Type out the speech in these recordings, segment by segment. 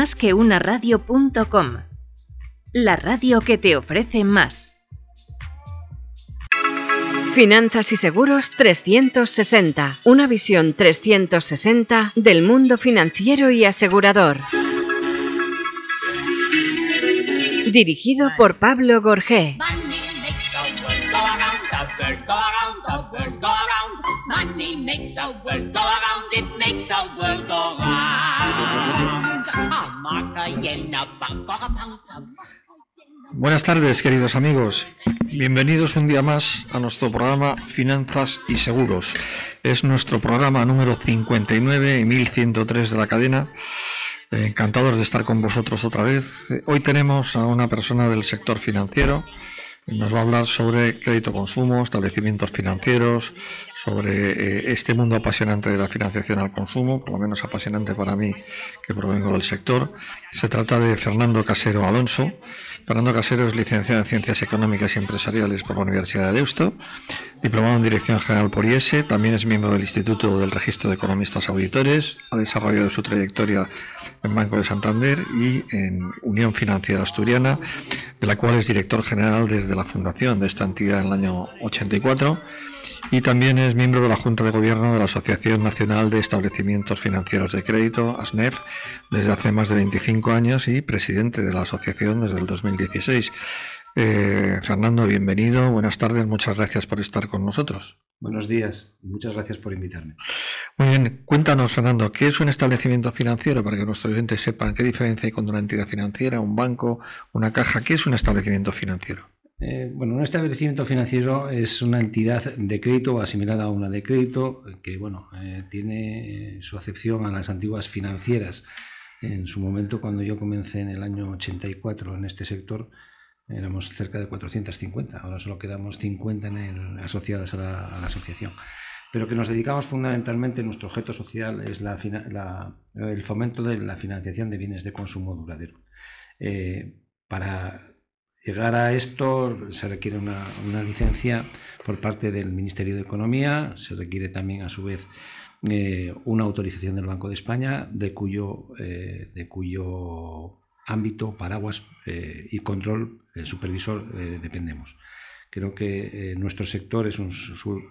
más que una radio.com. La radio que te ofrece más. Finanzas y Seguros 360. Una visión 360 del mundo financiero y asegurador. Dirigido por Pablo Gorgé. Buenas tardes, queridos amigos. Bienvenidos un día más a nuestro programa Finanzas y Seguros. Es nuestro programa número 59 y 1103 de la cadena. Encantados de estar con vosotros otra vez. Hoy tenemos a una persona del sector financiero. Nos va a hablar sobre crédito consumo, establecimientos financieros, sobre eh, este mundo apasionante de la financiación al consumo, por lo menos apasionante para mí que provengo del sector. Se trata de Fernando Casero Alonso. Fernando Casero es licenciado en Ciencias Económicas y Empresariales por la Universidad de Deusto, diplomado en Dirección General por IESE, también es miembro del Instituto del Registro de Economistas Auditores, ha desarrollado su trayectoria en Banco de Santander y en Unión Financiera Asturiana, de la cual es director general desde la fundación de esta entidad en el año 84 y también es miembro de la Junta de Gobierno de la Asociación Nacional de Establecimientos Financieros de Crédito, ASNEF, desde hace más de 25 años y presidente de la asociación desde el 2016. Eh, Fernando, bienvenido, buenas tardes, muchas gracias por estar con nosotros. Buenos días y muchas gracias por invitarme. Muy bien, cuéntanos, Fernando, ¿qué es un establecimiento financiero para que nuestros oyentes sepan qué diferencia hay con una entidad financiera, un banco, una caja? ¿Qué es un establecimiento financiero? Eh, bueno, un establecimiento financiero es una entidad de crédito asimilada a una de crédito que, bueno, eh, tiene su acepción a las antiguas financieras. En su momento, cuando yo comencé en el año 84 en este sector, éramos cerca de 450. Ahora solo quedamos 50 en asociadas a la, asociación. Pero que nos dedicamos fundamentalmente, nuestro objeto social es el fomento de la financiación de bienes de consumo duradero. Eh, para llegar a esto se requiere una, licencia por parte del Ministerio de Economía, se requiere también a su vez eh, una autorización del Banco de España, de cuyo, eh, de cuyo ámbito, paraguas eh, y control supervisor dependemos. Creo que nuestro sector es un,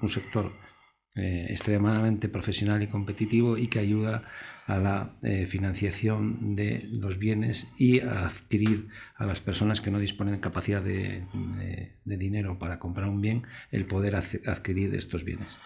un sector extremadamente profesional y competitivo y que ayuda a la eh, financiación de los bienes y a adquirir a las personas que no disponen de capacidad de, dinero para comprar un bien, el poder adquirir estos bienes.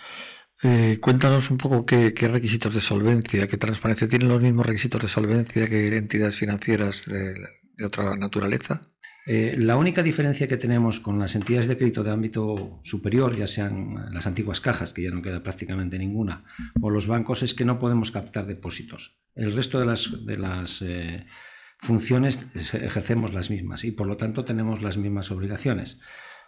Eh, cuéntanos un poco qué, requisitos de solvencia, qué transparencia tienen los mismos requisitos de solvencia que entidades financieras de otra naturaleza. Eh, la única diferencia que tenemos con las entidades de crédito de ámbito superior, ya sean las antiguas cajas, que ya no queda prácticamente ninguna, o los bancos, es que no podemos captar depósitos. El resto de las, eh, funciones ejercemos las mismas y por lo tanto tenemos las mismas obligaciones.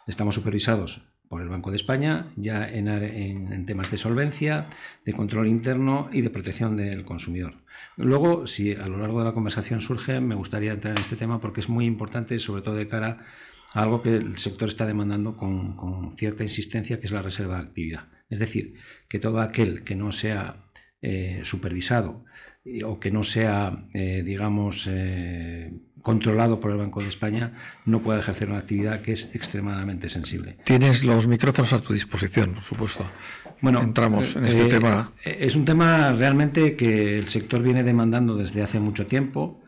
Estamos supervisados por el Banco de España, ya en, temas de solvencia, de control interno y de protección del consumidor. Luego, si a lo largo de la conversación surge, me gustaría entrar en este tema porque es muy importante, sobre todo de cara a algo que el sector está demandando con, cierta insistencia, que es la reserva de actividad. Es decir, que todo aquel que no sea eh, supervisado o que no sea, eh, digamos, eh, controlado por el Banco de España, no puede ejercer una actividad que es extremadamente sensible. Tienes los micrófonos a tu disposición, por supuesto. Bueno, entramos en este eh, tema. Es un tema realmente que el sector viene demandando desde hace mucho tiempo,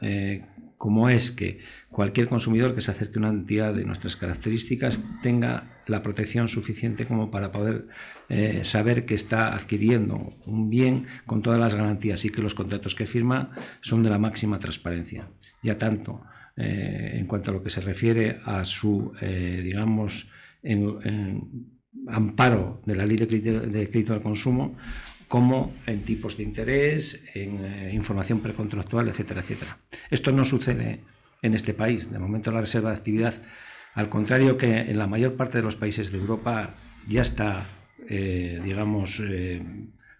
como es que cualquier consumidor que se acerque a una entidad de nuestras características tenga la protección suficiente como para poder eh, saber que está adquiriendo un bien con todas las garantías y que los contratos que firma son de la máxima transparencia. Ya tanto eh, en cuanto a lo que se refiere a su, eh, digamos, amparo de la ley de crédito, al consumo, como en tipos de interés, en información precontractual, etcétera, etcétera. Esto no sucede en este país. De momento la reserva de actividad, al contrario que en la mayor parte de los países de Europa, ya está, eh, digamos, eh,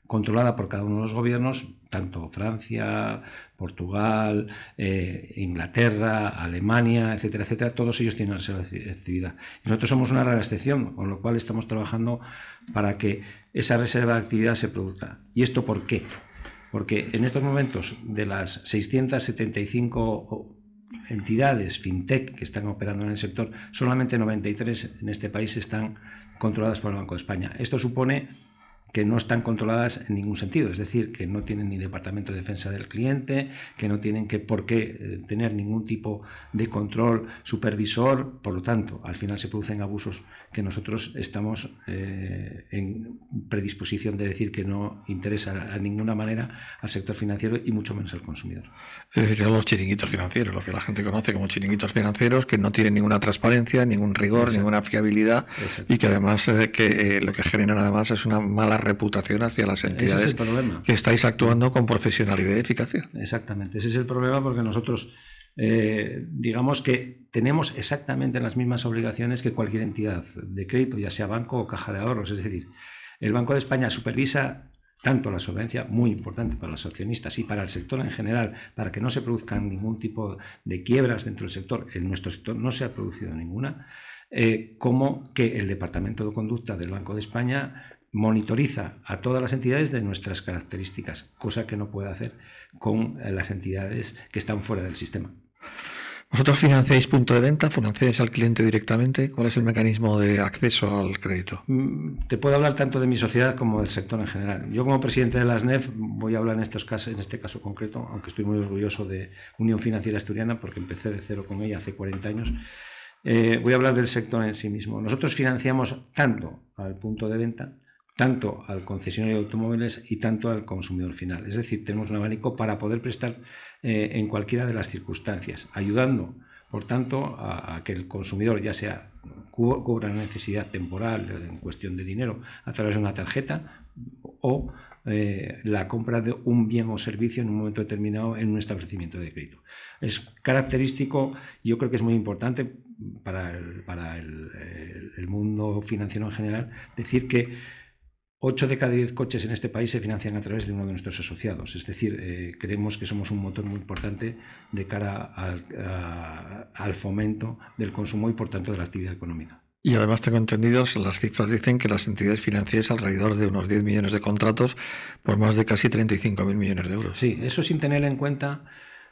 controlada por cada uno de los gobiernos, tanto Francia, Portugal, eh, Inglaterra, Alemania, etcétera, etcétera, todos ellos tienen. Y nosotros somos una rara excepción, con lo cual estamos trabajando para que esa reserva de actividad se produzca. ¿Y esto por qué? porque en estos momentos de las 675 entidades fintech que están operando en el sector, solamente 93 en este país están controladas por el Banco de España. Esto supone que no están controladas en ningún sentido, es decir, que no tienen ni departamento de defensa del cliente, que no tienen que por qué eh, tener ningún tipo de control supervisor, por lo tanto, al final se producen abusos que nosotros estamos eh, en predisposición de decir que no interesa a ninguna manera al sector financiero y mucho menos al consumidor. Es decir, los chiringuitos financieros, lo que la gente conoce como chiringuitos financieros, que no tienen ninguna transparencia, ningún rigor, ninguna fiabilidad y que además eh, que lo que generan además es una mala reputación hacia las entidades que estáis actuando con profesionalidad y eficacia. Exactamente, ese es el problema porque nosotros eh, digamos que tenemos exactamente las mismas obligaciones que cualquier entidad de crédito, ya sea banco o caja de ahorros. Es decir, el Banco de España supervisa tanto la solvencia, muy importante para los accionistas y para el sector en general, para que no se produzcan ningún tipo de quiebras dentro del sector. En nuestro sector no se ha producido ninguna. Eh, como que el Departamento de Conducta del Banco de España monitoriza a todas las entidades de nuestras características, cosa que no puede hacer con eh, las entidades que están fuera del sistema. ¿Vosotros financiáis punto de venta? ¿Financiáis al cliente directamente? ¿Cuál es el mecanismo de acceso al crédito? Mm, te puedo hablar tanto de mi sociedad como del sector en general. Yo como presidente de la SNEF voy a hablar en, estos casos, en este caso concreto, aunque estoy muy orgulloso de Unión Financiera Asturiana porque empecé de cero con ella hace 40 años. Eh, voy a hablar del sector en sí mismo. Nosotros financiamos tanto al punto de venta tanto al concesionario de automóviles y tanto al consumidor final. Es decir, tenemos un abanico para poder prestar eh, en cualquiera de las circunstancias, ayudando, por tanto, a, que el consumidor ya sea cubra una necesidad temporal en cuestión de dinero a través de una tarjeta o eh, la compra de un bien o servicio en un momento determinado en un establecimiento de crédito. Es característico, yo creo que es muy importante para el mundo financiero en general, decir que 8 de cada 10 coches en este país se financian a través de uno de nuestros asociados. Es decir, eh, creemos que somos un motor muy importante de cara al, fomento del consumo y, por tanto, de la actividad económica. Y además tengo entendido, las cifras dicen que las entidades financieras alrededor de unos 10 millones de contratos por más de casi 35.000 millones de euros. Sí, eso sin tener en cuenta,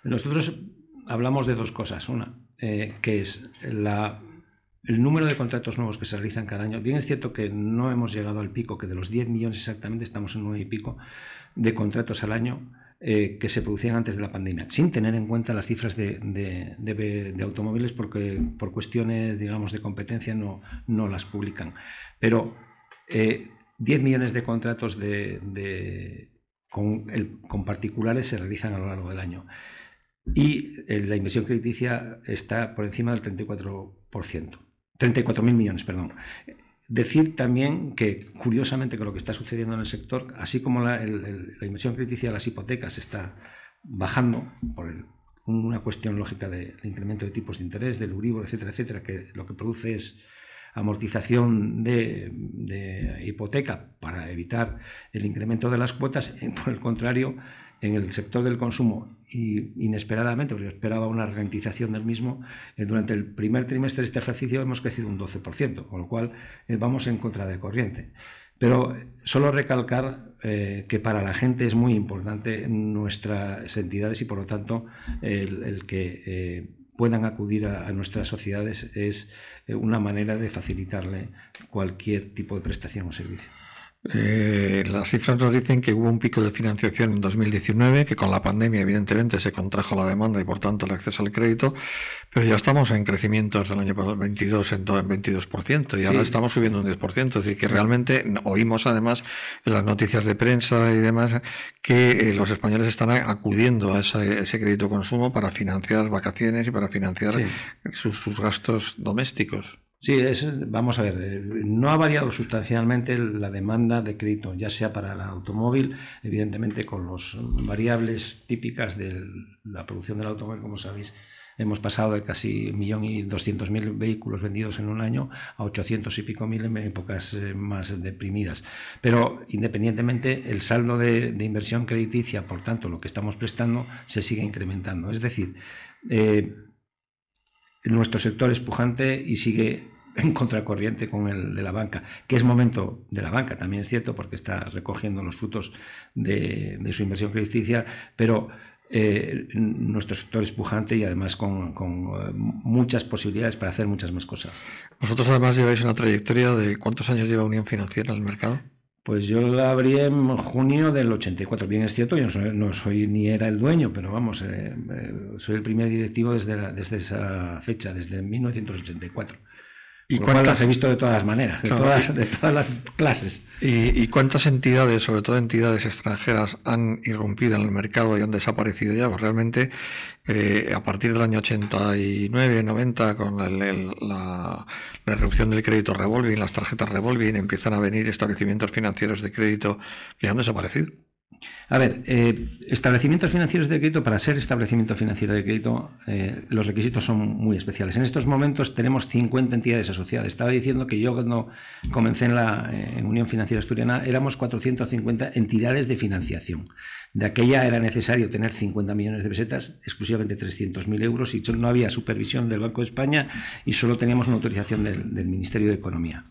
nosotros hablamos de dos cosas. Una, eh, que es la el número de contratos nuevos que se realizan cada año, bien es cierto que no hemos llegado al pico, que de los 10 millones exactamente estamos en 9 y pico de contratos al año eh, que se producían antes de la pandemia, sin tener en cuenta las cifras de, automóviles porque por cuestiones, digamos, de competencia no, las publican. Pero 10 eh, millones de contratos con, con particulares se realizan a lo largo del año. Y eh, la inversión crediticia está por encima del 34%. 34.000 millones, perdón. Decir también que, curiosamente, que lo que está sucediendo en el sector, así como la, inversión crediticia de las hipotecas está bajando por una cuestión lógica del incremento de tipos de interés, del Uribor, etcétera, etcétera, que lo que produce es amortización de, de hipoteca para evitar el incremento de las cuotas, por el contrario, en el sector del consumo y inesperadamente, porque esperaba una ralentización del mismo, eh, durante el primer trimestre de este ejercicio hemos crecido un 12%, con lo cual eh, vamos en contra de corriente. Pero solo recalcar eh, que para la gente es muy importante nuestras entidades y por lo tanto el, que puedan acudir a, nuestras sociedades es una manera de facilitarle cualquier tipo de prestación o servicio. Eh, las cifras nos dicen que hubo un pico de financiación en 2019, que con la pandemia evidentemente se contrajo la demanda y por tanto el acceso al crédito, pero ya estamos en crecimientos del año 22 en 22% y ahora estamos subiendo un 10%, es decir, que realmente oímos además en las noticias de prensa y demás que eh, los españoles están acudiendo a ese, crédito consumo para financiar vacaciones y para financiar sus gastos domésticos. Sí, vamos a ver, eh, no ha variado sustancialmente la demanda de crédito, ya sea para el automóvil, evidentemente con las variables típicas de la producción del automóvil, como sabéis, hemos pasado de casi un millón y doscientos mil vehículos vendidos en un año a ochocientos y pico mil en épocas eh, más deprimidas. Pero independientemente, el saldo de, inversión crediticia, por tanto, lo que estamos prestando, se sigue incrementando. Es decir, eh, nuestro sector es pujante y sigue en contracorriente con el de la banca, que es momento de la banca, también es cierto, porque está recogiendo los frutos de, su inversión crediticia, pero eh, nuestro sector es pujante y además con, con, muchas posibilidades para hacer muchas más cosas. Vosotros además lleváis una trayectoria de cuántos años lleva Unión Financiera en el mercado. Pues yo la abrí en junio del 84. Bien es cierto, yo no soy, ni era el dueño, pero vamos, eh, eh, soy el primer directivo desde, desde esa fecha, desde 1984. ¿Y cuántas las he visto de todas las maneras, de, todas, de todas las clases? ¿Y, cuántas entidades, sobre todo entidades extranjeras, han irrumpido en el mercado y han desaparecido ya? Pues realmente, eh, a partir del año 89, 90, con la, la, irrupción del crédito revolving, las tarjetas revolving, empiezan a venir establecimientos financieros de crédito que han desaparecido. A ver, eh, establecimientos financieros de crédito, para ser establecimiento financiero de crédito, eh, los requisitos son muy especiales. En estos momentos tenemos 50 entidades asociadas. Estaba diciendo que yo cuando comencé en la Unión Financiera Asturiana éramos 450 entidades de financiación. De aquella era necesario tener 50 millones de pesetas, exclusivamente 300.000 euros, y no había supervisión del Banco de España y solo teníamos una autorización del Ministerio de Economía.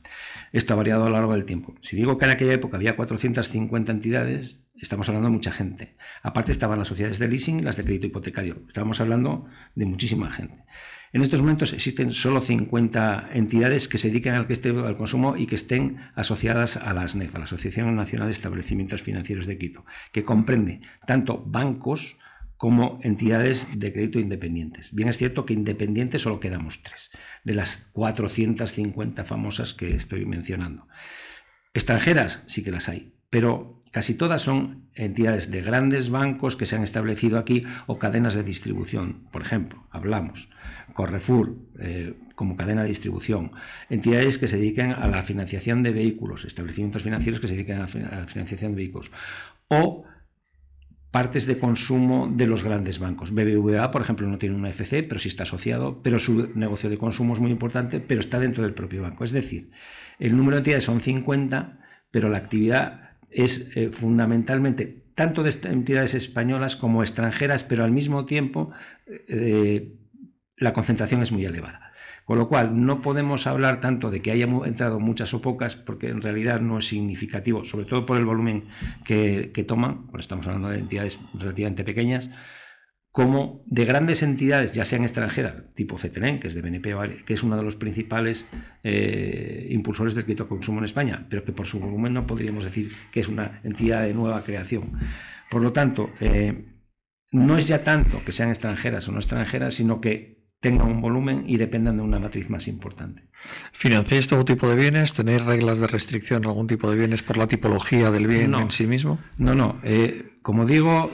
Esto ha variado a lo largo del tiempo. Si digo que en aquella época había 450 entidades, estamos hablando de mucha gente. Aparte estaban las sociedades de leasing las de crédito hipotecario. Estábamos hablando de muchísima gente. En estos momentos existen solo 50 entidades que se dedican al, al consumo y que estén asociadas a la ASNEF, a la Asociación Nacional de Establecimientos Financieros de Quito, que comprende tanto bancos como entidades de crédito independientes. Bien es cierto que independientes solo quedamos tres, de las 450 famosas que estoy mencionando. Extranjeras sí que las hay, pero casi todas son entidades de grandes bancos que se han establecido aquí o cadenas de distribución. Por ejemplo, hablamos Correfour eh, como cadena de distribución, entidades que se dediquen a la financiación de vehículos, establecimientos financieros que se dediquen a la financiación de vehículos, o partes de consumo de los grandes bancos. BBVA, por ejemplo, no tiene una FC, pero sí está asociado, pero su negocio de consumo es muy importante, pero está dentro del propio banco. Es decir, el número de entidades son 50, pero la actividad es eh, fundamentalmente tanto de entidades españolas como extranjeras, pero al mismo tiempo eh, la concentración es muy elevada. Con lo cual, no podemos hablar tanto de que haya entrado muchas o pocas, porque en realidad no es significativo, sobre todo por el volumen que, que toman, porque estamos hablando de entidades relativamente pequeñas, como de grandes entidades, ya sean extranjeras, tipo CETENEN, que es de BNP, que es uno de los principales eh, impulsores del crédito consumo en España, pero que por su volumen no podríamos decir que es una entidad de nueva creación. Por lo tanto, eh, no es ya tanto que sean extranjeras o no extranjeras, sino que tengan un volumen y dependan de una matriz más importante. ¿Financiáis todo tipo de bienes? ¿Tenéis reglas de restricción en algún tipo de bienes por la tipología del bien en sí mismo? No, no. Eh, como digo,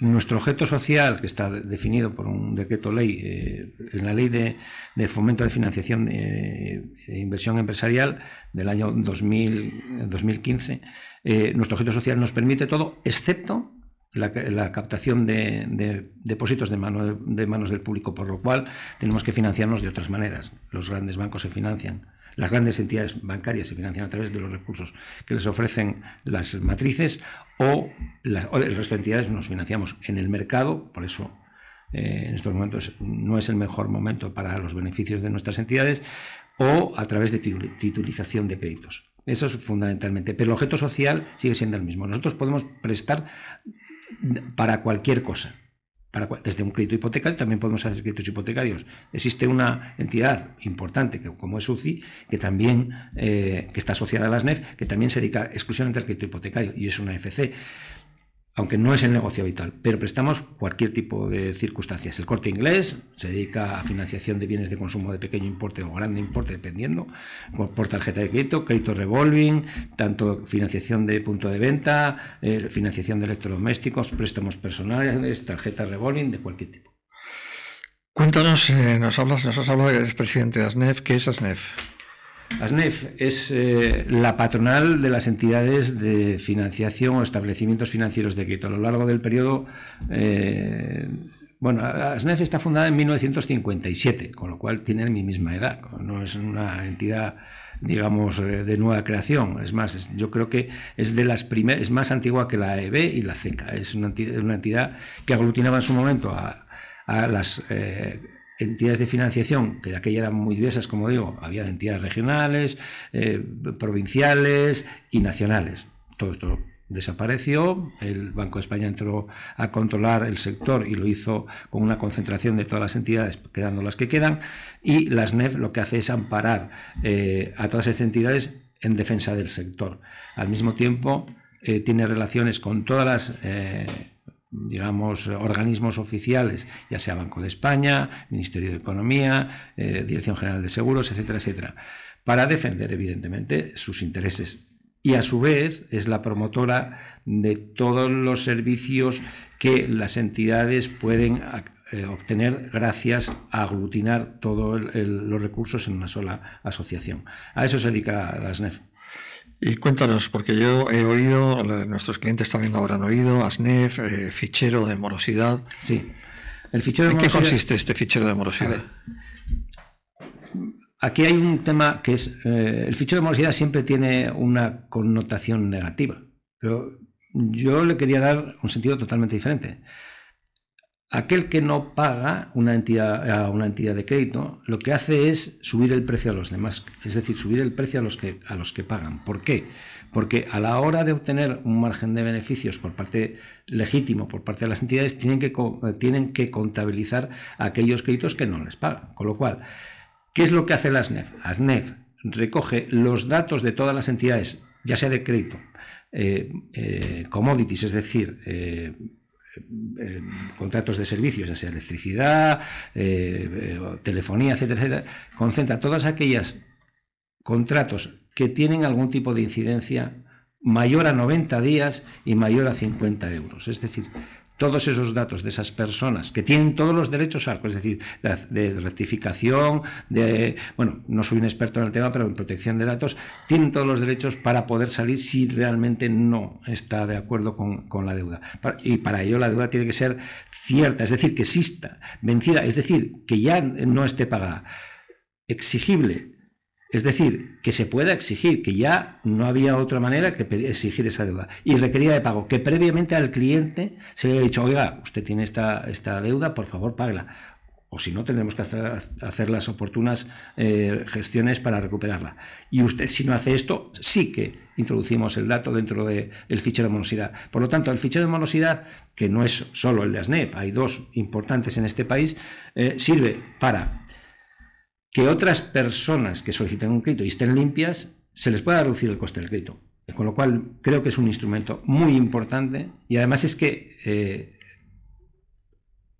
nuestro objeto social, que está definido por un decreto ley, eh, en la ley de, fomento de financiación de, inversión empresarial del año 2015, eh, nuestro objeto social nos permite todo, excepto la, captación de, depósitos de, de manos del público, por lo cual tenemos que financiarnos de otras maneras. Los grandes bancos se financian las grandes entidades bancarias se financian a través de los recursos que les ofrecen las matrices o, las, el resto de entidades nos financiamos en el mercado, por eso eh, en estos momentos no es el mejor momento para los beneficios de nuestras entidades, o a través de titulización de créditos. Eso es fundamentalmente. Pero el objeto social sigue siendo el mismo. Nosotros podemos prestar para cualquier cosa desde un crédito hipotecario también podemos hacer créditos hipotecarios. Existe una entidad importante que, como es UCI, que también eh, que está asociada a las NEF, que también se dedica exclusivamente al crédito hipotecario y es una FC aunque no es el negocio habitual, pero prestamos cualquier tipo de circunstancias. El corte inglés se dedica a financiación de bienes de consumo de pequeño importe o grande importe, dependiendo, por tarjeta de crédito, crédito revolving, tanto financiación de punto de venta, eh, financiación de electrodomésticos, préstamos personales, tarjeta revolving de cualquier tipo. Cuéntanos, eh, nos hablas, nos has hablado que eres presidente de ASNEF. ¿Qué es ASNEF? ASNEF es eh, la patronal de las entidades de financiación o establecimientos financieros de crédito. A lo largo del periodo, eh, bueno, ASNEF está fundada en 1957, con lo cual tiene mi misma edad. No es una entidad digamos, eh, de nueva creación. Es más, yo creo que es de las primeras, es más antigua que la EB y la CECA. Es una entidad, que aglutinaba en su momento a, las entidades de financiación, que de aquella eran muy diversas, como digo, había entidades regionales, eh, provinciales y nacionales. Todo esto desapareció, el Banco de España entró a controlar el sector y lo hizo con una concentración de todas las entidades, quedando las que quedan, y la SNEF lo que hace es amparar eh, a todas esas entidades en defensa del sector. Al mismo tiempo, eh, tiene relaciones con todas las digamos, organismos oficiales, ya sea Banco de España, Ministerio de Economía, eh, Dirección General de Seguros, etcétera, etcétera, para defender, evidentemente, sus intereses. Y a su vez es la promotora de todos los servicios que las entidades pueden eh, obtener gracias a aglutinar todos los recursos en una sola asociación. A eso se dedica la SNEF. Y cuéntanos, porque yo he oído, nuestros clientes también lo habrán oído, ASNEF, eh, fichero de morosidad. Sí. El fichero ¿En qué consiste este fichero de morosidad? Aquí hay un tema que es, eh, el fichero de morosidad siempre tiene una connotación negativa, pero yo le quería dar un sentido totalmente diferente. Aquel que no paga una entidad, a una entidad de crédito, lo que hace es subir el precio a los demás, es decir, subir el precio a los que, a los que pagan. ¿Por qué? Porque a la hora de obtener un margen de beneficios por parte legítimo, por parte de las entidades, tienen que, tienen que contabilizar aquellos créditos que no les pagan. Con lo cual, ¿qué es lo que hace la SNEF? La SNEF recoge los datos de todas las entidades, ya sea de crédito, eh, eh, commodities, es decir, eh, eh, contratos de servicios, ya sea electricidad, eh, eh, telefonía, etcétera, etcétera, concentra todas aquellas contratos que tienen algún tipo de incidencia mayor a 90 días y mayor a 50 euros. Es decir, todos esos datos de esas personas que tienen todos los derechos es decir, de, rectificación, de, bueno, no soy un experto en el tema, pero en protección de datos, tienen todos los derechos para poder salir si realmente no está de acuerdo con, con la deuda. Y para ello la deuda tiene que ser cierta, es decir, que exista, vencida, es decir, que ya no esté pagada, exigible, es decir, que se pueda exigir, que ya no había otra manera que exigir esa deuda. Y requería de pago, que previamente al cliente se le haya dicho, oiga, usted tiene esta, esta deuda, por favor, págala. O si no, tendremos que hacer, las oportunas eh, gestiones para recuperarla. Y usted, si no hace esto, sí que introducimos el dato dentro del fichero de morosidad. Por lo tanto, el fichero de morosidad, que no es solo el de ASNEP, hay dos importantes en este país, eh, sirve para que otras personas que soliciten un crédito y estén limpias, se les pueda reducir el coste del crédito. Con lo cual, creo que es un instrumento muy importante y además es que eh,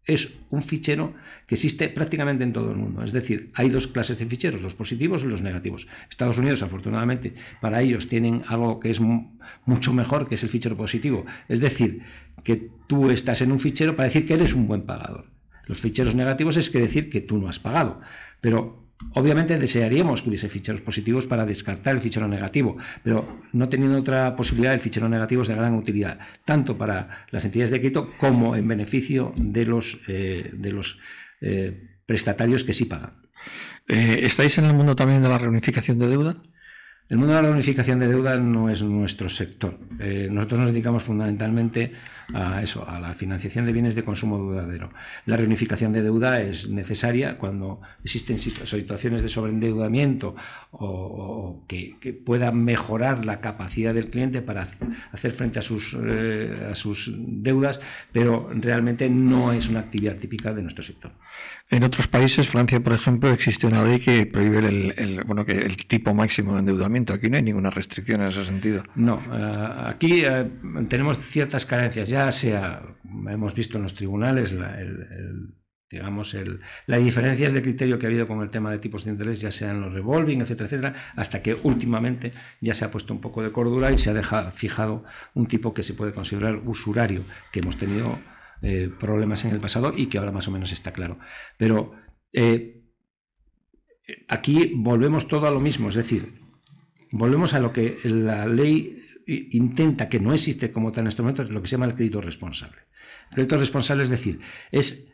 es un fichero que existe prácticamente en todo el mundo. Es decir, hay dos clases de ficheros, los positivos y los negativos. Estados Unidos, afortunadamente, para ellos tienen algo que es mucho mejor, que es el fichero positivo. Es decir, que tú estás en un fichero para decir que eres un buen pagador. Los ficheros negativos es que decir que tú no has pagado. Pero obviamente desearíamos que hubiese ficheros positivos para descartar el fichero negativo, pero no teniendo otra posibilidad, el fichero negativo es de gran utilidad, tanto para las entidades de crédito como en beneficio de los, eh, de los eh, prestatarios que sí pagan. Eh, ¿Estáis en el mundo también de la reunificación de deuda? El mundo de la reunificación de deuda no es nuestro sector. nosotros nos dedicamos fundamentalmente a eso, a la financiación de bienes de consumo duradero. La reunificación de deuda es necesaria cuando existen situaciones de sobreendeudamiento o, que, puedan mejorar la capacidad del cliente para hacer frente a sus, eh, a sus deudas, pero realmente no es una actividad típica de nuestro sector. En otros países, Francia, por ejemplo, existe una ley que prohíbe el, bueno, que el tipo máximo de endeudamiento. Aquí no hay ninguna restricción en ese sentido. No, eh, aquí eh, tenemos ciertas carencias. Ya sea, hemos visto en los tribunales, digamos, el, las diferencias de criterio que ha habido con el tema de tipos de interés, ya sean los revolving, etcétera, etcétera, hasta que últimamente ya se ha puesto un poco de cordura y se ha dejado, fijado un tipo que se puede considerar usurario, que hemos tenido eh, problemas en el pasado y que ahora más o menos está claro. Pero eh, aquí volvemos todo a lo mismo, es decir, volvemos a lo que la ley intenta, que no existe como tal en este momento, lo que se llama el crédito responsable. El crédito responsable es decir, es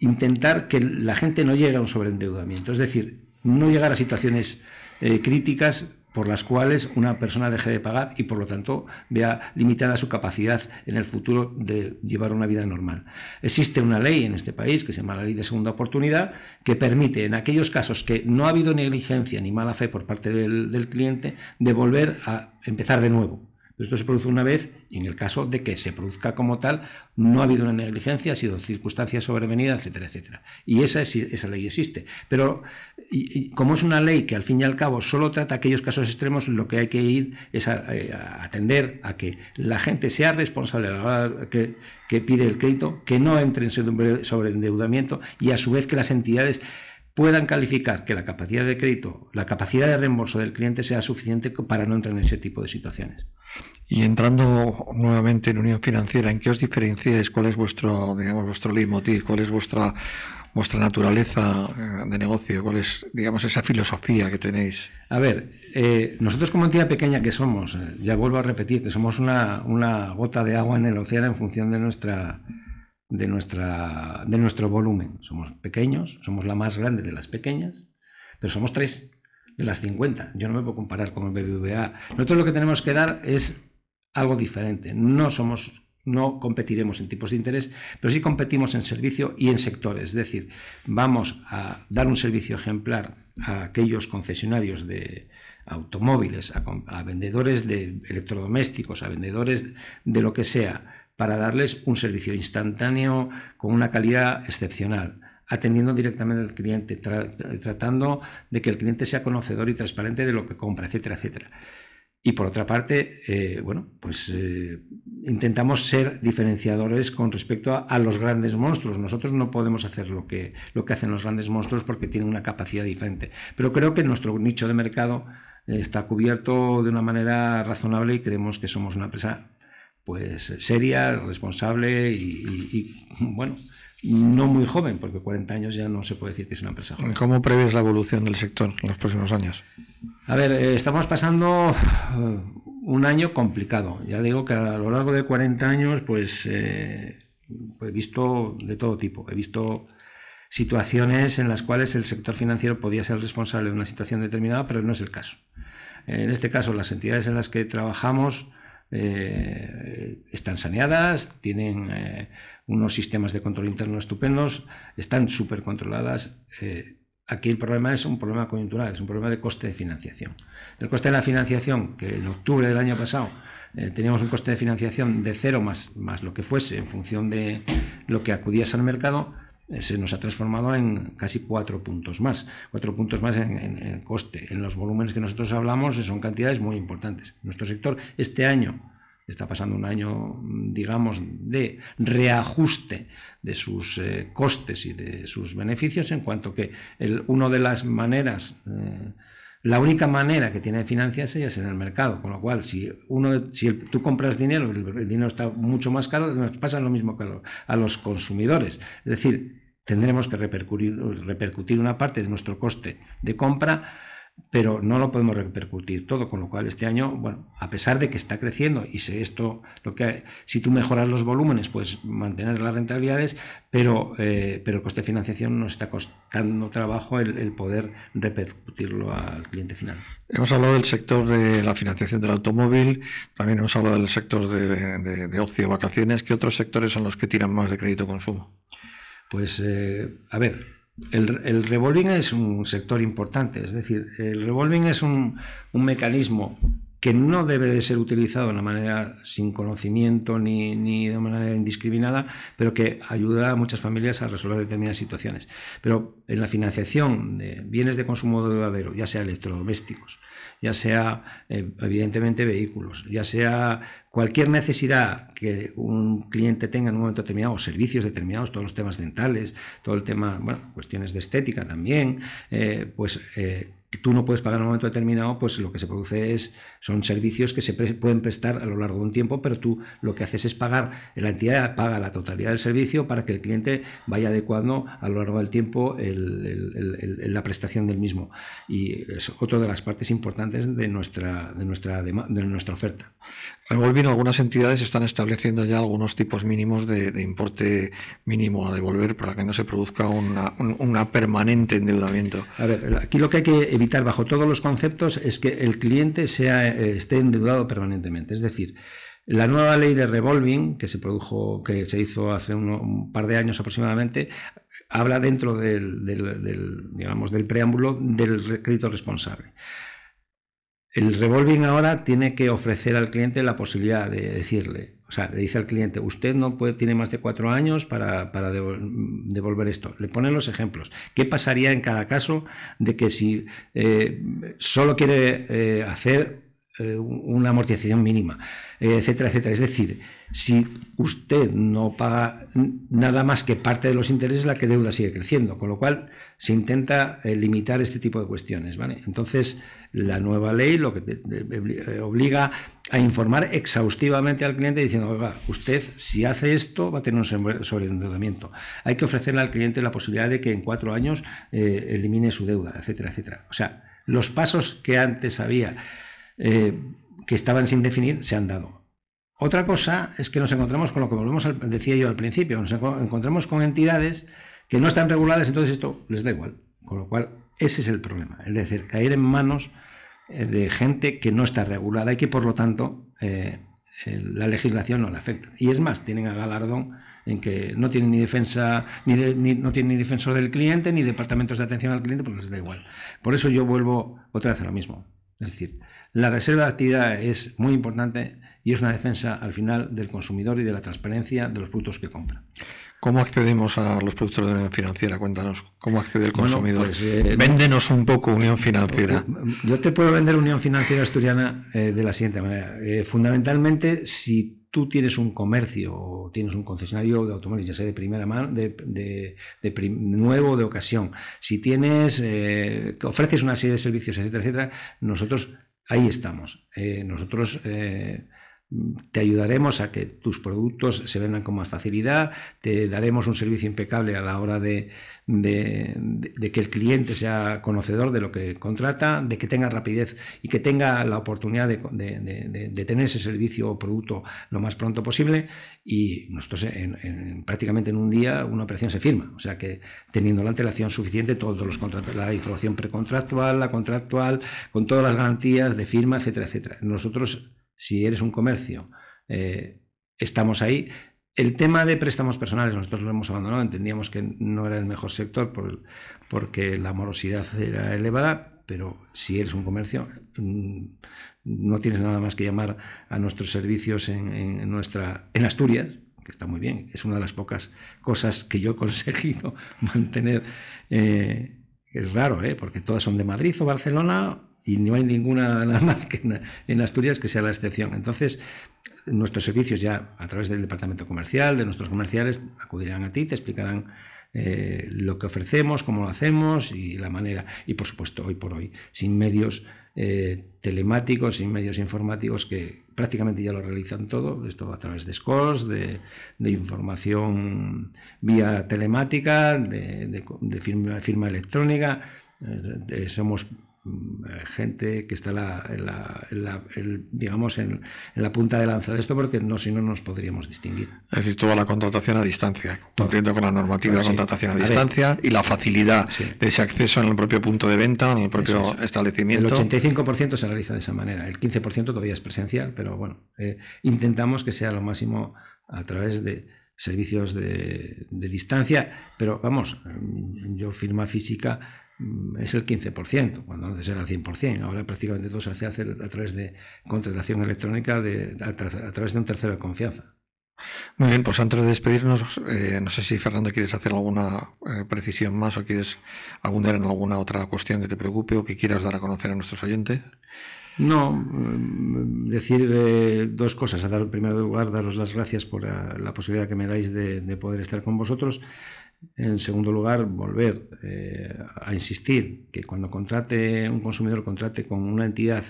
intentar que la gente no llegue a un sobreendeudamiento, es decir, no llegar a situaciones eh, críticas por las cuales una persona deje de pagar y por lo tanto vea limitada su capacidad en el futuro de llevar una vida normal. Existe una ley en este país que se llama la ley de segunda oportunidad que permite en aquellos casos que no ha habido negligencia ni mala fe por parte del, del cliente de volver a empezar de nuevo. Esto se produce una vez y en el caso de que se produzca como tal, no ha habido una negligencia, ha sido circunstancia sobrevenida, etcétera, etcétera. Y esa, esa ley existe. Pero como es una ley que al fin y al cabo solo trata aquellos casos extremos, lo que hay que ir es a, eh, atender a que la gente sea responsable a la hora que, que pide el crédito, que no entre en sobreendeudamiento y a su vez que las entidades puedan calificar que la capacidad de crédito, la capacidad de reembolso del cliente sea suficiente para no entrar en ese tipo de situaciones. Y entrando nuevamente en Unión Financiera, ¿en qué os diferenciáis? ¿Cuál es vuestro, digamos, vuestro leitmotiv? ¿Cuál es vuestra, vuestra naturaleza eh, de negocio? ¿Cuál es, digamos, esa filosofía que tenéis? A ver, eh, nosotros como entidad pequeña que somos, eh, ya vuelvo a repetir, que somos una, una gota de agua en el océano en función de nuestra de, nuestra, de nuestro volumen. Somos pequeños, somos la más grande de las pequeñas, pero somos tres de las 50. Yo no me puedo comparar con el BBVA. Nosotros lo que tenemos que dar es algo diferente. No somos no competiremos en tipos de interés, pero sí competimos en servicio y en sectores. Es decir, vamos a dar un servicio ejemplar a aquellos concesionarios de automóviles, a, a vendedores de electrodomésticos, a vendedores de lo que sea, para darles un servicio instantáneo con una calidad excepcional, atendiendo directamente al cliente, tratando de que el cliente sea conocedor y transparente de lo que compra, etcétera, etcétera. Y por otra parte, eh, bueno, pues eh, intentamos ser diferenciadores con respecto a, los grandes monstruos. Nosotros no podemos hacer lo que, lo que hacen los grandes monstruos porque tienen una capacidad diferente. Pero creo que nuestro nicho de mercado eh, está cubierto de una manera razonable y creemos que somos una empresa pues seria, responsable y, bueno, no muy joven, porque 40 años ya no se puede decir que es una empresa joven. ¿Cómo prevés la evolución del sector en los próximos años? A ver, eh, estamos pasando eh, un año complicado. Ya digo que a lo largo de 40 años, pues, eh, he visto de todo tipo. He visto situaciones en las cuales el sector financiero podía ser responsable de una situación determinada, pero no es el caso. En este caso, las entidades en las que trabajamos eh, están saneadas, tienen eh, unos sistemas de control interno estupendos, están súper controladas. Eh, aquí el problema es un problema coyuntural, es un problema de coste de financiación. El coste de la financiación, que en octubre del año pasado teníamos un coste de financiación de cero más, más lo que fuese en función de lo que acudías al mercado, eh, se nos ha transformado en casi cuatro puntos más, cuatro puntos más en, coste. En los volúmenes que nosotros hablamos son cantidades muy importantes. Nuestro sector este año está pasando un año, digamos, de reajuste de sus eh, costes y de sus beneficios, en cuanto que una de las maneras, eh, la única manera que tiene de financiarse es en el mercado, con lo cual, si, uno, si tú compras dinero y el, dinero está mucho más caro, nos pasa lo mismo que a los consumidores. Es decir, tendremos que repercutir, repercutir una parte de nuestro coste de compra, pero no lo podemos repercutir todo, con lo cual este año, bueno, a pesar de que está creciendo y si esto, lo que si tú mejoras los volúmenes, pues mantener las rentabilidades, pero, eh, pero el coste de financiación nos está costando trabajo el, poder repercutirlo al cliente final. Hemos hablado del sector de la financiación del automóvil, también hemos hablado del sector de, de, de ocio, vacaciones. ¿Qué otros sectores son los que tiran más de crédito consumo? Pues, eh, a ver, el, revolving es un sector importante, es decir, el revolving es un, mecanismo que no debe de ser utilizado de una manera sin conocimiento ni, ni, de manera indiscriminada, pero que ayuda a muchas familias a resolver determinadas situaciones. Pero en la financiación de bienes de consumo duradero, ya sea electrodomésticos, ya sea eh, evidentemente vehículos, ya sea cualquier necesidad que un cliente tenga en un momento determinado, servicios determinados, todos los temas dentales, todo el tema, bueno, cuestiones de estética también, eh, pues eh, tú no puedes pagar en un momento determinado, pues lo que se produce es, son servicios que se pueden prestar a lo largo de un tiempo, pero tú lo que haces es pagar, la entidad paga la totalidad del servicio para que el cliente vaya adecuando a lo largo del tiempo la prestación del mismo. Y es otra de las partes importantes de nuestra, de nuestra, de nuestra oferta. Revolving, algunas entidades están estableciendo ya algunos tipos mínimos de, importe mínimo a devolver para que no se produzca una, permanente endeudamiento. A ver, aquí lo que hay que evitar bajo todos los conceptos es que el cliente sea, eh, esté endeudado permanentemente. Es decir, la nueva ley de revolving que se produjo, que se hizo hace un, par de años aproximadamente, habla dentro del, digamos, del preámbulo del crédito responsable. El revolving ahora tiene que ofrecer al cliente la posibilidad de decirle, o sea, le dice al cliente, usted no puede, tiene más de cuatro años para, devolver esto. Le ponen los ejemplos. ¿Qué pasaría en cada caso de que si eh, solo quiere eh, hacer eh, una amortización mínima, etcétera, etcétera? Es decir, si usted no paga nada más que parte de los intereses, la que deuda sigue creciendo, con lo cual se intenta limitar este tipo de cuestiones. Entonces, la nueva ley lo que eh, obliga a informar exhaustivamente al cliente diciendo, oiga, usted si hace esto va a tener un sobreendeudamiento. Hay que ofrecerle al cliente la posibilidad de que en cuatro años eh, elimine su deuda, etcétera, etcétera. O sea, los pasos que antes había eh, que estaban sin definir se han dado. Otra cosa es que nos encontramos con lo que volvemos decía yo al principio, nos encontramos con entidades que no están reguladas, entonces esto les da igual. Con lo cual, ese es el problema, es decir, caer en manos eh, de gente que no está regulada y que por lo tanto eh, la legislación no le afecta. Y es más, tienen a galardón en que no tienen ni defensa, ni, no tienen ni defensor del cliente, ni departamentos de atención al cliente, porque les da igual. Por eso yo vuelvo otra vez a lo mismo. Es decir, la reserva de actividad es muy importante y es una defensa al final del consumidor y de la transparencia de los productos que compra. ¿Cómo accedemos a los productos de Unión Financiera? Cuéntanos, ¿cómo accede el consumidor? Pues, eh, Véndenos un poco Unión Financiera. Yo te puedo vender Unión Financiera Asturiana eh, de la siguiente manera. Eh, fundamentalmente, si tú tienes un comercio o tienes un concesionario de automóviles, ya sea de primera mano, de, de, de nuevo de ocasión, si tienes, ofreces una serie de servicios, etcétera, etcétera, nosotros ahí estamos. nosotros te ayudaremos a que tus productos se vendan con más facilidad, te daremos un servicio impecable a la hora de, que el cliente sea conocedor de lo que contrata, de que tenga rapidez y que tenga la oportunidad de, tener ese servicio o producto lo más pronto posible. Y nosotros en, prácticamente en un día una operación se firma. O sea que teniendo la antelación suficiente, todos los contratos, la información precontractual, la contractual, con todas las garantías de firma, etcétera, etcétera. Nosotros si eres un comercio, eh, estamos ahí. El tema de préstamos personales, nosotros lo hemos abandonado, entendíamos que no era el mejor sector porque la morosidad era elevada, pero si eres un comercio, mm, no tienes nada más que llamar a nuestros servicios en, nuestra, en Asturias, que está muy bien, es una de las pocas cosas que yo he conseguido mantener. Eh, es raro, ¿eh? porque todas son de Madrid o Barcelona y no hay ninguna nada más que en Asturias que sea la excepción. Entonces, nuestros servicios ya a través del departamento comercial, de nuestros comerciales, acudirán a ti, te explicarán eh, lo que ofrecemos, cómo lo hacemos y la manera. Y por supuesto, hoy por hoy, sin medios eh, telemáticos, sin medios informativos que prácticamente ya lo realizan todo, esto a través de scores, de, información vía telemática, de, firma, electrónica. Eh, somos gente que está en la, digamos en, la punta de lanza de esto porque no si no nos podríamos distinguir. Es decir, toda la contratación a distancia, cumpliendo con la normativa de contratación a, distancia y la facilidad de ese acceso en el propio punto de venta, en el propio establecimiento. El 85% se realiza de esa manera, el 15% todavía es presencial, pero bueno, eh, intentamos que sea lo máximo a través de servicios de, de distancia, pero vamos, yo firma física Mm, es el 15%, cuando antes era el 100%. Ahora prácticamente todo se hace a través de contratación electrónica de, a, través de un tercero de confianza. Muy bien, pues antes de despedirnos, eh, no sé si Fernando quieres hacer alguna eh, precisión más o quieres abundar en alguna otra cuestión que te preocupe o que quieras dar a conocer a nuestros oyentes. No, mm, decir eh, dos cosas. Dar, en primer lugar, daros las gracias por la, posibilidad que me dais de, de poder estar con vosotros. En segundo lugar, volver eh, a insistir que cuando contrate un consumidor contrate con una entidad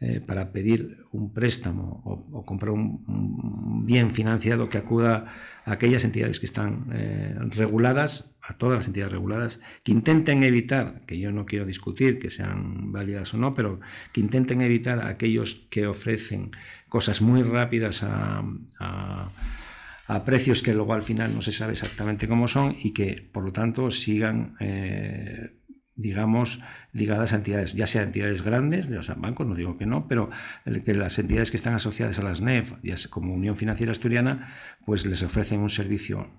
eh, para pedir un préstamo o, comprar un, bien financiado que acuda a aquellas entidades que están eh, reguladas, a todas las entidades reguladas, que intenten evitar, que yo no quiero discutir que sean válidas o no, pero que intenten evitar a aquellos que ofrecen cosas muy rápidas a, precios que luego al final no se sabe exactamente cómo son y que por lo tanto sigan eh, digamos, ligadas a entidades, ya sea entidades grandes, de los bancos, no digo que no, pero que las entidades que están asociadas a las NEF, ya sea como Unión Financiera Asturiana, pues les ofrecen un servicio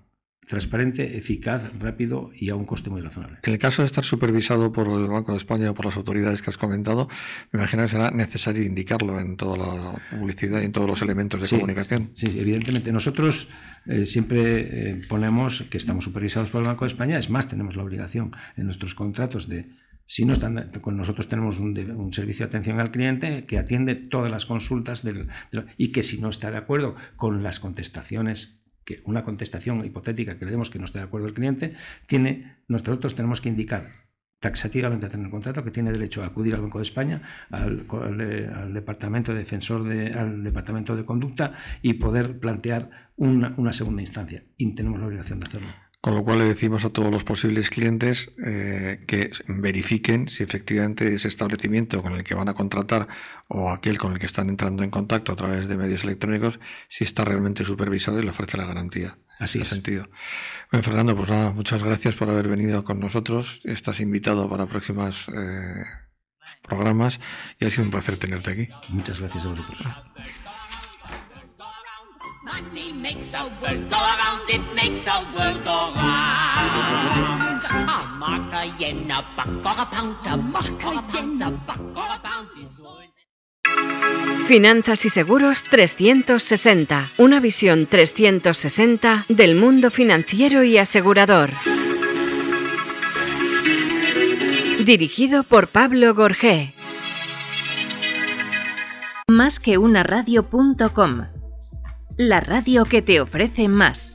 transparente, eficaz, rápido y a un coste muy razonable. En el caso de estar supervisado por el Banco de España o por las autoridades que has comentado, me imagino que será necesario indicarlo en toda la publicidad y en todos los elementos de comunicación. Sí, evidentemente. Nosotros eh, siempre eh, ponemos que estamos supervisados por el Banco de España, es más, tenemos la obligación en nuestros contratos de si no están, con nosotros tenemos un, servicio de atención al cliente que atiende todas las consultas del, y que si no está de acuerdo con las contestaciones que una contestación hipotética que le demos que no esté de acuerdo el cliente, tiene, nosotros tenemos que indicar taxativamente en el contrato que tiene derecho a acudir al Banco de España, al, departamento de defensor, de, al departamento de conducta y poder plantear una, una segunda instancia. Y tenemos la obligación de hacerlo. Con lo cual le decimos a todos los posibles clientes eh, que verifiquen si efectivamente ese establecimiento con el que van a contratar o aquel con el que están entrando en contacto a través de medios electrónicos, si está realmente supervisado y le ofrece la garantía. Así es. sentido. Bueno, Fernando, pues nada, muchas gracias por haber venido con nosotros. Estás invitado para próximos eh, programas y ha sido un placer tenerte aquí. Muchas gracias a vosotros. Money makes the world go around, it makes the world go round. A mark, a yen, a buck, or a pound, a mark, a yen, a buck, or a pound is. Finanzas y Seguros 360, una visión 360 del mundo financiero y asegurador. Dirigido por Pablo Gorgé. Más que una radio.com la radio que te ofrece más.